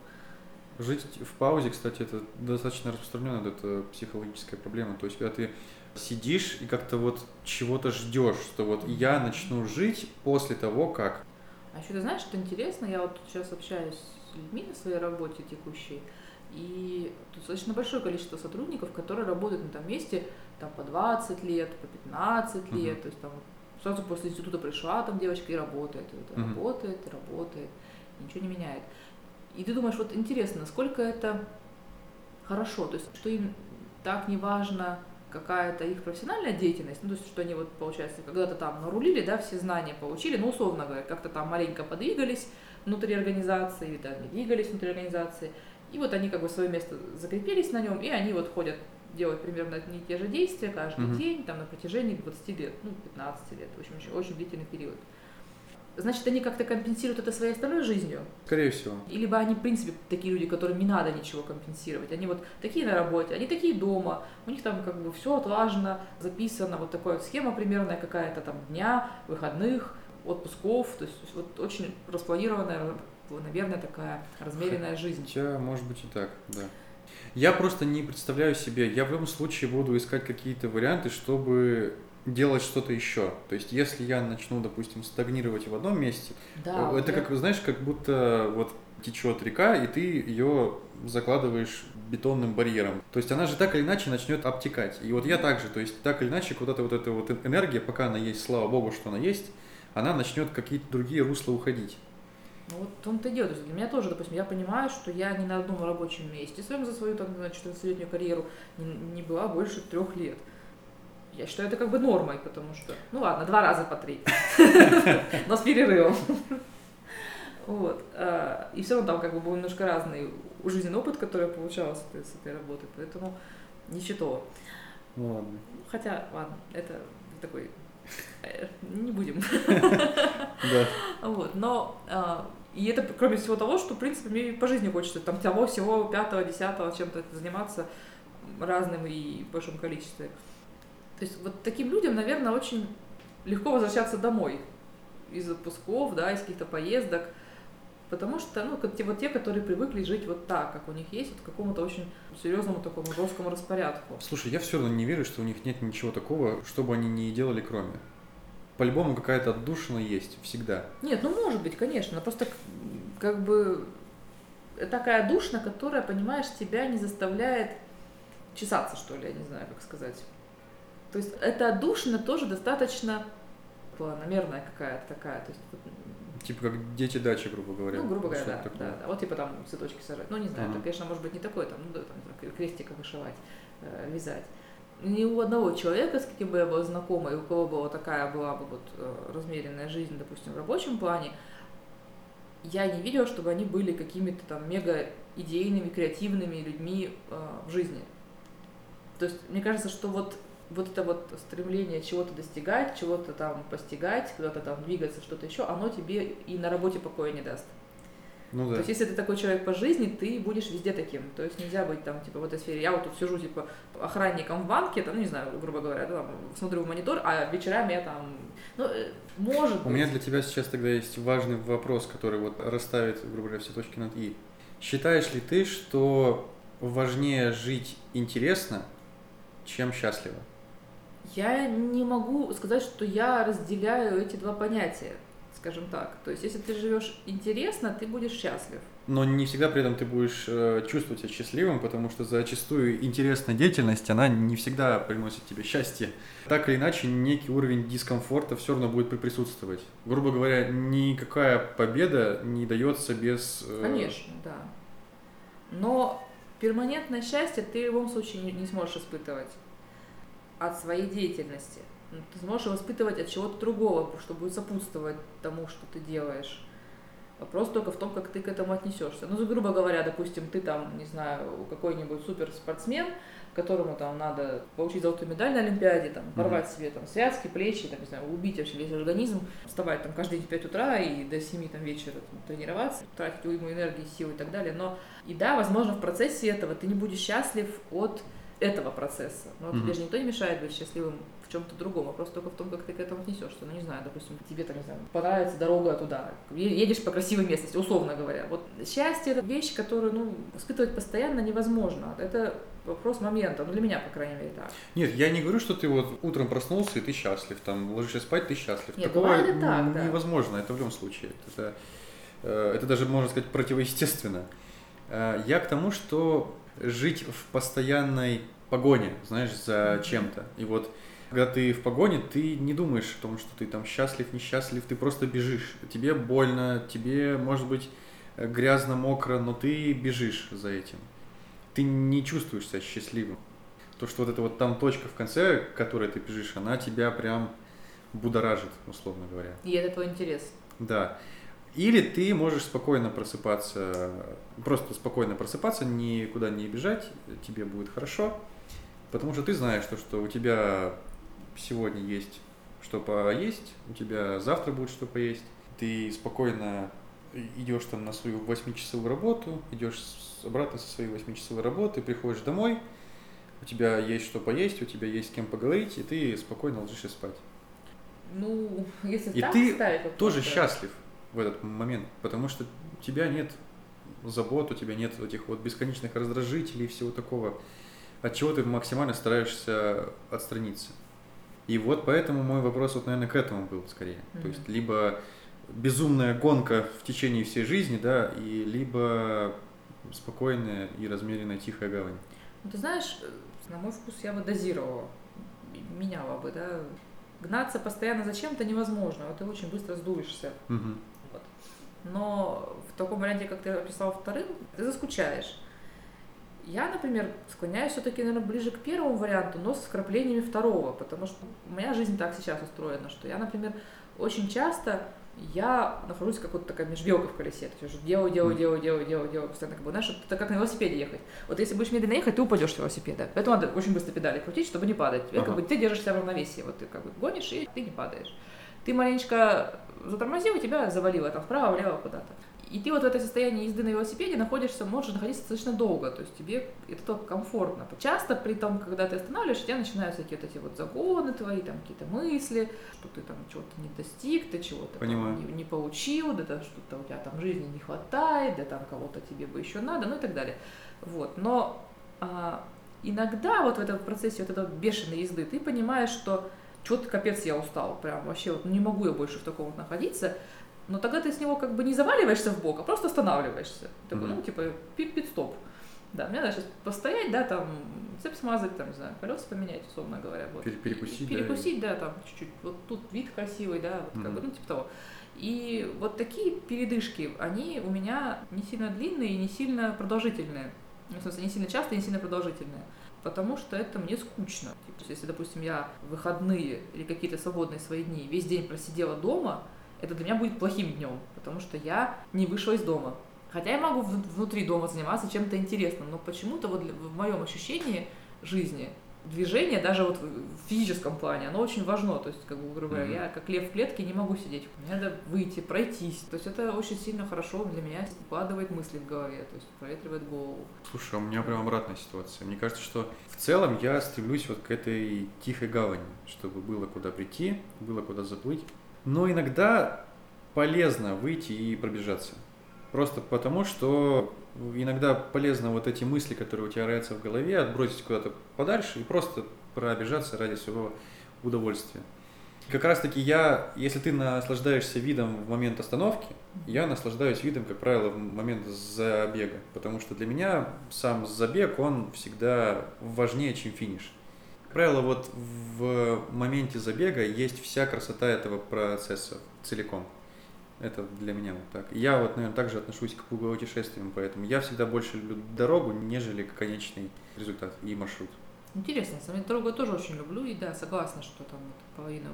Жить в паузе, кстати, это достаточно распространенная вот эта психологическая проблема. То есть, когда ты сидишь и как-то вот чего-то ждешь, что вот я начну жить после того, как. А еще ты знаешь, что интересно, я вот сейчас общаюсь с людьми на своей работе текущей, и тут достаточно большое количество сотрудников, которые работают на том месте там по 20 лет, по 15 лет, Мгм. то есть там сразу после института пришла там девочка и работает, и вот Мгм. работает, и работает, и ничего не меняет. И ты думаешь, вот интересно, насколько это хорошо, то есть что им так не важно какая-то их профессиональная деятельность, ну, то есть, что они вот, получается, когда-то там нарулили, да, все знания получили, ну, условно говоря, как-то там маленько подвигались внутри организации, не двигались внутри организации, и вот они как бы свое место закрепились на нем, и они вот ходят делать примерно одни и те же действия каждый Мгм. день, там, на протяжении 20 лет, ну, 15 лет, в общем, очень, очень длительный период. Значит, они как-то компенсируют это своей остальной жизнью, Скорее всего. и либо они, в принципе, такие люди, которым не надо ничего компенсировать. Они вот такие на работе, они такие дома, у них там как бы все отлажено, записано, вот такая вот схема примерная какая-то там дня, выходных, отпусков, то есть вот очень распланированная, наверное, такая размеренная жизнь. Хотя, может быть, и так, да. Я просто не представляю себе, я в любом случае буду искать какие-то варианты, чтобы делать что-то еще. То есть, если я начну, допустим, стагнировать в одном месте, Да, э, это я- как, знаешь, как будто вот течет река, и ты ее закладываешь бетонным барьером. То есть она же так или иначе начнет обтекать. И вот я также, то есть так или иначе, куда-то вот эта вот энергия, пока она есть, слава богу, что она есть, она начнет какие-то другие русла уходить. Ну вот в том-то и дело. То есть для меня тоже, допустим, я понимаю, что я ни на одном рабочем месте своем за свою там, 14-летнюю карьеру не, не была больше трех лет. Я считаю это как бы нормой, потому что, ну ладно, два раза по три, [laughs] но с перерывом. Вот. а, И все равно там как бы был немножко разный жизненный опыт, который я получала с этой, с этой работы, поэтому ничего. Ну ладно. Хотя, ладно, это такой... э, Не будем. [laughs] Да. Вот, но а, и это кроме всего того, что, в принципе, мне по жизни хочется там того всего пятого, десятого, чем-то заниматься разным и в большом количестве. То есть вот таким людям, наверное, очень легко возвращаться домой из отпусков, да, из каких-то поездок, потому что, ну, как те, вот те, которые привыкли жить вот так, как у них есть, вот к какому-то очень серьезному такому жесткому распорядку. Слушай, я все равно не верю, что у них нет ничего такого, что бы они не делали кроме. По-любому какая-то отдушина есть, всегда. Нет, ну может быть, конечно, но просто как бы такая душна, которая, понимаешь, тебя не заставляет чесаться, что ли, я не знаю, как сказать. То есть эта душна тоже достаточно планомерная какая-то такая. То есть, Типа как дети дачи, грубо говоря. ну, грубо говоря, да, такое. да, да. Вот типа там цветочки сажать. Ну, не знаю, Ага. это, конечно, может быть не такое, там, ну, да, там, крестиком вышивать, э, вязать. Ни у одного человека, с каким бы я была знакома, и у кого была такая была бы вот э, размеренная жизнь, допустим, в рабочем плане, я не видела, чтобы они были какими-то там мега идейными, креативными людьми э, в жизни. То есть мне кажется, что вот вот это вот стремление чего-то достигать, чего-то там постигать, куда-то там двигаться, что-то еще, оно тебе и на работе покоя не даст. Ну То да. есть, если ты такой человек по жизни, ты будешь везде таким. То есть нельзя быть там, типа, в этой сфере. Я вот тут сижу, типа, охранником в банке, там, ну, не знаю, грубо говоря, да, там, смотрю в монитор, а вечерами я там, ну, э, может У быть. меня для тебя сейчас тогда есть важный вопрос, который вот расставит, грубо говоря, все точки над «и». Считаешь ли ты, что важнее жить интересно, чем счастливо? Я не могу сказать, что я разделяю эти два понятия, скажем так. То есть, если ты живешь интересно, ты будешь счастлив. Но не всегда при этом ты будешь э, чувствовать себя счастливым, потому что зачастую интересная деятельность, она не всегда приносит тебе счастье. Так или иначе, некий уровень дискомфорта все равно будет при- присутствовать. Грубо говоря, никакая победа не дается без... э, Конечно, да. Но перманентное счастье ты в любом случае не сможешь испытывать от своей деятельности. Ну, Ты сможешь его испытывать от чего-то другого, что будет сопутствовать тому, что ты делаешь. Вопрос только в том, как ты к этому отнесешься. Ну, грубо говоря, допустим, ты там, не знаю, какой-нибудь суперспортсмен, которому там надо получить золотую медаль на Олимпиаде, там, порвать себе там связки, плечи, там, не знаю, убить вообще весь организм, вставать там каждый день в 5 утра и до 7 там, вечера там, тренироваться, тратить уйму энергии, сил и так далее. Но и да, возможно, в процессе этого ты не будешь счастлив от этого процесса. Но Мгм. тебе же никто не мешает быть счастливым в чем-то другом, вопрос только в том, как ты к этому отнесешься. Ну, не знаю, допустим, тебе там, не знаю, понравится дорога туда, едешь по красивой местности, условно говоря. Вот счастье — это вещь, которую, ну, испытывать постоянно невозможно. Это вопрос момента, ну, для меня, по крайней мере, так. Нет, я не говорю, что ты вот утром проснулся и ты счастлив, там ложишься спать, ты счастлив. Нет, Такого бывает так, да. невозможно, это в любом случае. Это, э, это даже, можно сказать, противоестественно. Э, Я к тому, что жить в постоянной погоне, знаешь, за чем-то. И вот когда ты в погоне, ты не думаешь о том, что ты там счастлив, несчастлив, ты просто бежишь. Тебе больно, тебе, может быть, грязно, мокро, но ты бежишь за этим. Ты не чувствуешь себя счастливым. То, что вот эта вот там точка в конце, к которой ты бежишь, она тебя прям будоражит, условно говоря. И это твой интерес. Да. Или ты можешь спокойно просыпаться, просто спокойно просыпаться, никуда не бежать, тебе будет хорошо, потому что ты знаешь, что, что у тебя сегодня есть что поесть, у тебя завтра будет что поесть, ты спокойно идешь там на свою 8-часовую работу, идешь обратно со своей 8-часовой работы, приходишь домой, у тебя есть что поесть, у тебя есть с кем поговорить, и ты спокойно ложишься спать. Ну, если И так ты ставить тоже счастлив в этот момент, потому что у тебя нет забот, у тебя нет этих вот бесконечных раздражителей и всего такого, от чего ты максимально стараешься отстраниться. И вот поэтому мой вопрос вот, наверное, к этому был скорее. То Мгм. есть либо безумная гонка в течение всей жизни, да, и либо спокойная и размеренная тихая гавань. Ну, ты знаешь, на мой вкус я бы дозировала, меняла бы, да. Гнаться постоянно за чем-то невозможно, вот ты очень быстро сдуешься. Мгм. Но в таком варианте, как ты описал вторым, ты заскучаешь. Я, например, склоняюсь все-таки, наверное, ближе к первому варианту, но с вкраплениями второго, потому что меня жизнь так сейчас устроена, что я, например, очень часто я нахожусь как вот такая межбелка в колесе. То есть делаю, делаю, делаю, делаю, делаю, делаю, постоянно как бы, знаешь, это как на велосипеде ехать. Вот если будешь медленно ехать, ты упадешь с велосипеда. Поэтому надо очень быстро педали крутить, чтобы не падать. Тебе, как Ага. бы, ты держишься в равновесии. Вот ты как бы гонишь, и ты не падаешь. Ты маленечко затормозил, и тебя завалило там вправо, влево, куда-то. И ты вот в этом состоянии езды на велосипеде находишься, можешь находиться достаточно долго, то есть тебе это только комфортно. Часто при том, когда ты останавливаешься, у тебя начинаются какие-то эти вот загоны твои, там какие-то мысли, что ты там чего-то не достиг, ты чего-то там не, не получил, да, да что-то у тебя там жизни не хватает, да там кого-то тебе бы еще надо, ну и так далее. Вот, но а, иногда вот в этом процессе вот этой бешеной езды ты понимаешь, что что-то капец я устал, прям вообще вот не могу я больше в таком вот находиться, но тогда ты с него как бы не заваливаешься в бок, а просто останавливаешься. Такой, Мгм. ну, типа, пит- пит-стоп. Да, мне надо сейчас постоять, да, там, цепь смазать, там, не знаю, колеса поменять, условно говоря. Вот. Пере- перекусить, И да, Перекусить, да, там, чуть-чуть. Вот тут вид красивый, да, вот как бы, ну, типа того. И вот такие передышки, они у меня не сильно длинные и не сильно продолжительные. Ну, в смысле, не сильно часто и не сильно продолжительные. Потому что это мне скучно. Типа, если, допустим, я выходные или какие-то свободные свои дни весь день просидела дома, это для меня будет плохим днем, потому что я не вышла из дома. Хотя я могу внутри дома заниматься чем-то интересным, но почему-то вот в моем ощущении жизни движение, даже вот в физическом плане, оно очень важно. То есть, как бы, грубо говоря, Мгм. я как лев в клетке не могу сидеть. Мне надо выйти, пройтись. То есть это очень сильно хорошо для меня складывает мысли в голове, то есть проветривает голову. Слушай, у меня прям обратная ситуация. Мне кажется, что в целом я стремлюсь вот к этой тихой гавани, чтобы было куда прийти, было куда заплыть. Но иногда полезно выйти и пробежаться. Просто потому, что иногда полезно вот эти мысли, которые у тебя роятся в голове, отбросить куда-то подальше и просто пробежаться ради своего удовольствия. Как раз таки я, если ты наслаждаешься видом в момент остановки, я наслаждаюсь видом, как правило, в момент забега, потому что для меня сам забег, он всегда важнее, чем финиш. Как правило, вот в моменте забега есть вся красота этого процесса целиком. Это для меня вот так. Я вот, наверное, также отношусь к путешествиям, поэтому я всегда больше люблю дорогу, нежели конечный результат и маршрут. Интересно, деле, дорогу я тоже очень люблю, и да, согласна, что там вот половина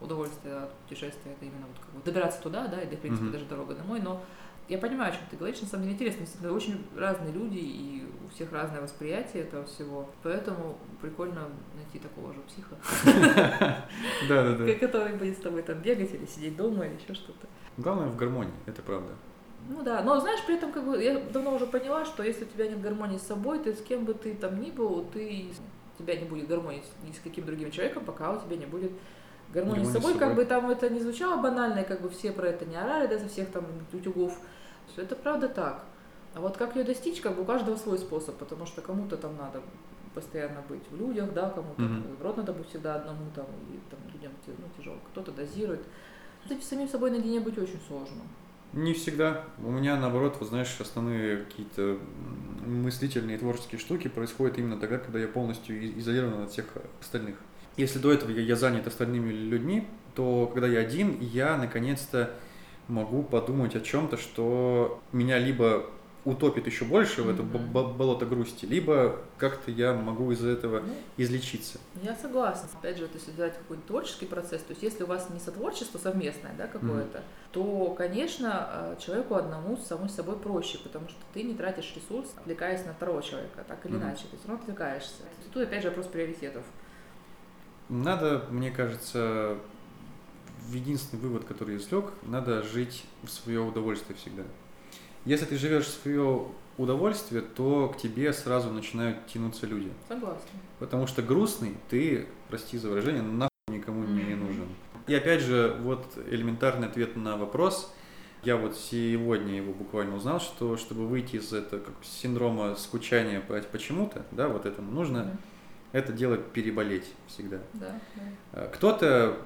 удовольствия от путешествия это именно вот как бы добираться туда, да, и, да, в принципе, Мгм. даже дорога домой, но я понимаю, о чем ты говоришь, на самом деле интересно, действительно, очень разные люди, и у всех разное восприятие этого всего, поэтому прикольно найти такого же психа, [laughs] Да, да, да. который будет с тобой там бегать или сидеть дома или еще что-то. Главное в гармонии, это правда. Ну да, но знаешь, при этом как бы я давно уже поняла, что если у тебя нет гармонии с собой, ты с кем бы ты там ни был, ты тебя не будет гармонии ни с каким другим человеком, пока у тебя не будет гармонии с Гармонии с собой, как собой. бы там это не звучало банально, как бы все про это не орали, да, со всех там утюгов. Всё Это правда так. А вот как ее достичь, как бы у каждого свой способ, потому что кому-то там надо постоянно быть в людях, да, кому-то Мгм. наоборот надо быть всегда одному там, и там людям ну, тяжело, кто-то дозирует. Кстати, самим собой наедине быть очень сложно. Не всегда. У меня, наоборот, вот знаешь, основные какие-то мыслительные творческие штуки происходят именно тогда, когда я полностью изолирован от всех остальных. Если до этого я занят остальными людьми, то когда я один, я наконец-то могу подумать о чем-то, что меня либо утопит еще больше в это б- болото грусти, либо как-то я могу из этого Ну, излечиться. Я согласна. Опять же, вот если взять какой-то творческий процесс, то есть если у вас не сотворчество совместное, да, какое-то, то, конечно, э, человеку одному с самой собой проще, потому что ты не тратишь ресурс, отвлекаясь на второго человека, так или Мгм. иначе. Ты все равно отвлекаешься. Тут опять же вопрос приоритетов. Надо, мне кажется, единственный вывод, который я извлек, надо жить в свое удовольствие всегда. Если ты живешь в свое удовольствие, то к тебе сразу начинают тянуться люди. Согласна. Потому что грустный ты, прости за выражение, нахуй никому не нужен. И опять же, вот элементарный ответ на вопрос. Я вот сегодня его буквально узнал, что чтобы выйти из этого как синдрома скучания по почему-то, да, вот этому нужно Мгм. это дело переболеть всегда. Да, да. А, Кто-то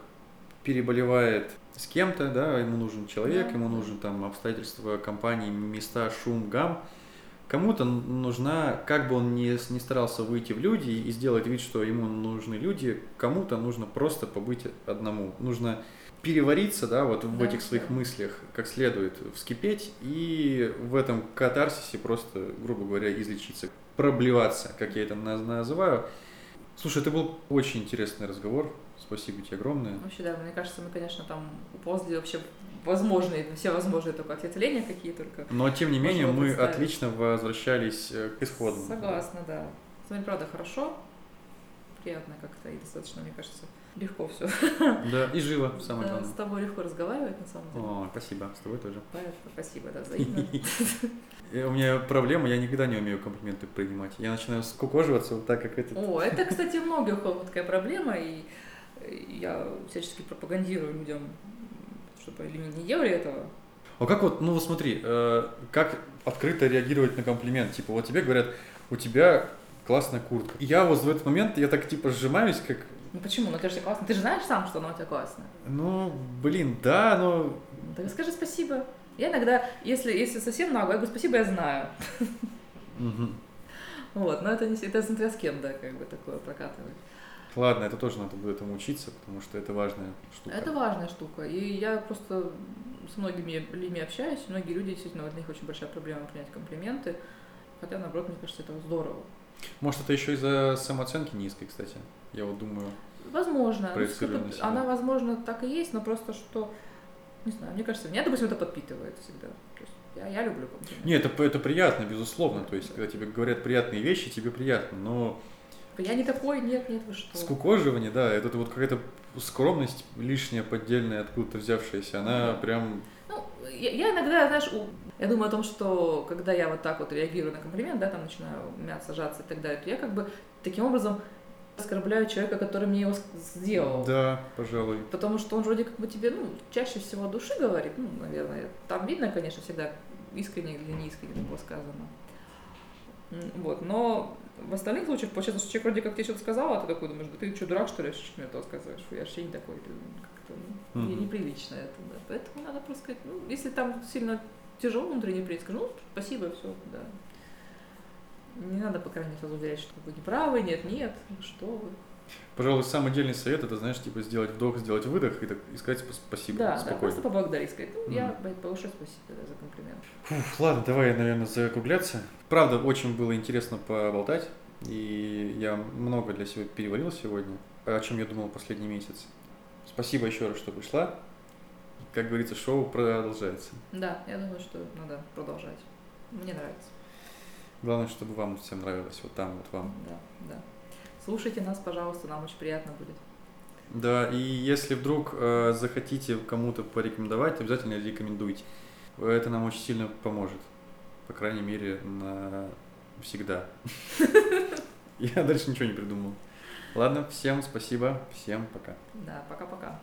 переболевает с кем-то, да, ему нужен человек, Да, ему нужен там обстоятельства компании, места, шум, гам. Кому-то нужна, как бы он ни, ни старался выйти в люди и сделать вид, что ему нужны люди, кому-то нужно просто побыть одному. Нужно перевариться, да, вот в Да, этих своих да. мыслях как следует, вскипеть и в этом катарсисе просто, грубо говоря, излечиться, проблеваться, как я это наз- называю. Слушай, это был очень интересный разговор. Спасибо тебе огромное. Вообще, да, мне кажется, мы, конечно, там уползли вообще возможные, все возможные только ответвления какие только. Но тем не менее мы представить. отлично возвращались э, к исходу. Согласна, да. С вами, правда, хорошо, приятно как-то и достаточно, мне кажется, легко все. Да, и живо, [laughs] самое Да, с главное. тобой легко разговаривать, на самом деле. О, спасибо, с тобой тоже. Поэтому спасибо, да, взаимно. [laughs] У меня проблема, я никогда не умею комплименты принимать. Я начинаю скукоживаться вот так, как этот. О, это, кстати, у многих такая проблема, и я всячески пропагандирую людям, чтобы они не делали этого. А как вот, ну вот смотри, э, как открыто реагировать на комплимент? Типа, вот тебе говорят, у тебя классная куртка. И я вот в этот момент, я так типа сжимаюсь, как, Ну почему? Ну это же классно. Ты же знаешь сам, что оно у тебя классное. ну, блин, да, но... Ну, Так скажи спасибо. Я иногда, если, если совсем нагло, я говорю, спасибо, я знаю. Мгм. Вот, но это не это смотря с кем, да, как бы такое прокатывать. Ладно, это тоже надо будет этому учиться, потому что это важная штука. Это важная штука. И я просто с многими людьми общаюсь, многие люди действительно, у них очень большая проблема принять комплименты. Хотя, наоборот, мне кажется, это здорово. Может, это еще из-за самооценки низкой, кстати. Я вот думаю. Возможно. Ну, на себя. Она, возможно, так и есть, но просто что, не знаю, мне кажется, меня, допустим, это подпитывает всегда. То есть я, я люблю комплименты. Нет, это, это приятно, безусловно. То есть, когда тебе говорят приятные вещи, тебе приятно. Но Я не такой, нет, нет, вы что. скукоживание, да, это вот какая-то скромность лишняя, поддельная, откуда-то взявшаяся, она Да. прям... Ну, я, я иногда, знаешь, у- я думаю о том, что когда я вот так вот реагирую на комплимент, да, там начинаю мяться, сжаться и так далее, то я как бы таким образом оскорбляю человека, который мне его сделал. Да, пожалуй. Потому что он вроде как бы тебе, ну, чаще всего от души говорит, ну, наверное. Там видно, конечно, всегда искренне или неискренне было сказано. Вот, но в остальных случаях получается, что человек вроде как тебе что-то сказал, а ты такой думаешь, да ты что, дурак, что ли, что мне то сказываешь? Фу, я вообще не такой. Ну, Как-то ну, мне Мгм. неприлично это, да. Поэтому надо просто сказать, ну, если там сильно тяжело внутренний приз, скажу, ну, спасибо, все, да. Не надо, по крайней мере, сразу уверять, что вы не правы, нет, нет, ну, что вы. Пожалуй, самый отдельный совет это, знаешь, типа сделать вдох, сделать выдох и, так, и сказать спа- спасибо Да, да, спокойно. просто поблагодарить, сказать, ну, я Мгм. большое спасибо да, за комплимент. Фух, ладно, давай, наверное, закругляться. Правда, очень было интересно поболтать, и я много для себя переварил сегодня, о чем я думал последний месяц. Спасибо еще раз, что пришла. Как говорится, шоу продолжается. Да, я думаю, что надо продолжать. Мне нравится. Главное, чтобы вам всем нравилось, вот там, вот вам. Да, да. Слушайте нас, пожалуйста, нам очень приятно будет. Да, и если вдруг э, захотите кому-то порекомендовать, обязательно рекомендуйте. Это нам очень сильно поможет. По крайней мере, на всегда. [laughs] Я дальше ничего не придумал. Ладно, всем спасибо, всем пока. Да, пока-пока.